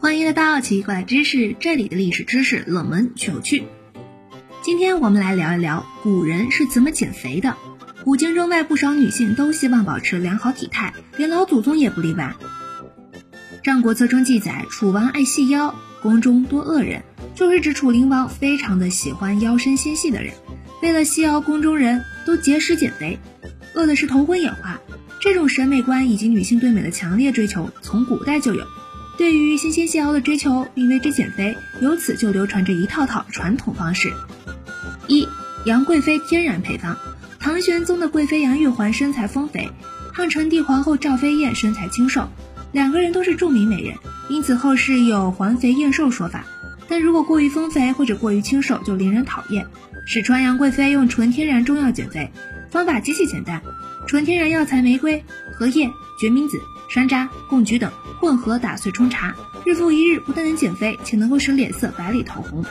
欢迎来到奇怪知识，这里的历史知识冷门却有趣。今天我们来聊一聊古人是怎么减肥的。古今中外不少女性都希望保持良好体态，连老祖宗也不例外。《战国策》中记载，楚王爱细腰，宫中多恶人，就是指楚灵王非常的喜欢腰身纤细的人。为了细腰，宫中人都节食减肥，饿的是头昏眼花。这种审美观以及女性对美的强烈追求，从古代就有。对于纤纤细腰的追求，并为之减肥，由此就流传着一套套传统方式。一杨贵妃天然配方。唐玄宗的贵妃杨玉环身材丰肥，汉成帝皇后赵飞燕身材清瘦，两个人都是著名美人，因此后世有环肥燕瘦说法。但如果过于丰肥或者过于清瘦，就令人讨厌。史传杨贵妃用纯天然中药减肥，方法极其简单，纯天然药材玫瑰、荷叶、决明子、山楂、贡菊等混合打碎冲茶，日复一日，不但能减肥，且能够使脸色白里透红。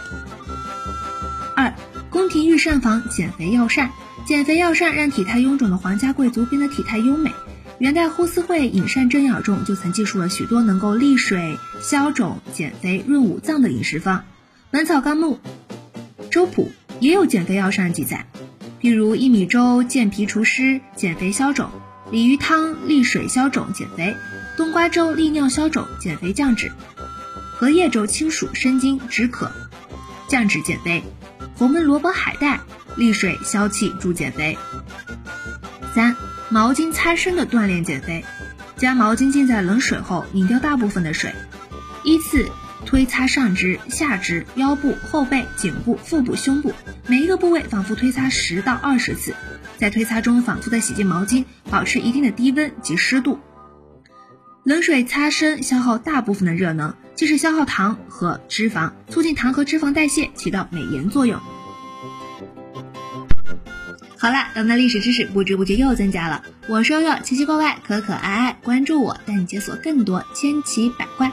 二，宫廷御膳房减肥药膳。减肥药膳让体态臃肿的皇家贵族变得体态优美。元代呼思慧《饮膳正要》中就曾记述了许多能够利水消肿、减肥润五脏的饮食方。《本草纲目》粥谱也有减肥药膳记载，譬如薏米粥健脾除湿、减肥消肿；鲤鱼汤利水消肿、减肥；冬瓜粥利尿消肿、减肥降脂；荷叶粥清暑生津止渴、降脂减肥；红焖萝卜海带。利水消气助减肥。三、毛巾擦身的锻炼减肥，将毛巾浸在冷水后，拧掉大部分的水，依次推擦上肢、下肢、腰部、后背、颈部、腹部、胸部，每一个部位反复推擦十到二十次，在推擦中反复的洗净毛巾，保持一定的低温及湿度。冷水擦身消耗大部分的热能，既是消耗糖和脂肪，促进糖和脂肪代谢，起到美颜作用。好了，咱们的历史知识不知不觉又增加了。我是悠悠，奇奇怪怪，可可爱爱，关注我，带你解锁更多千奇百怪。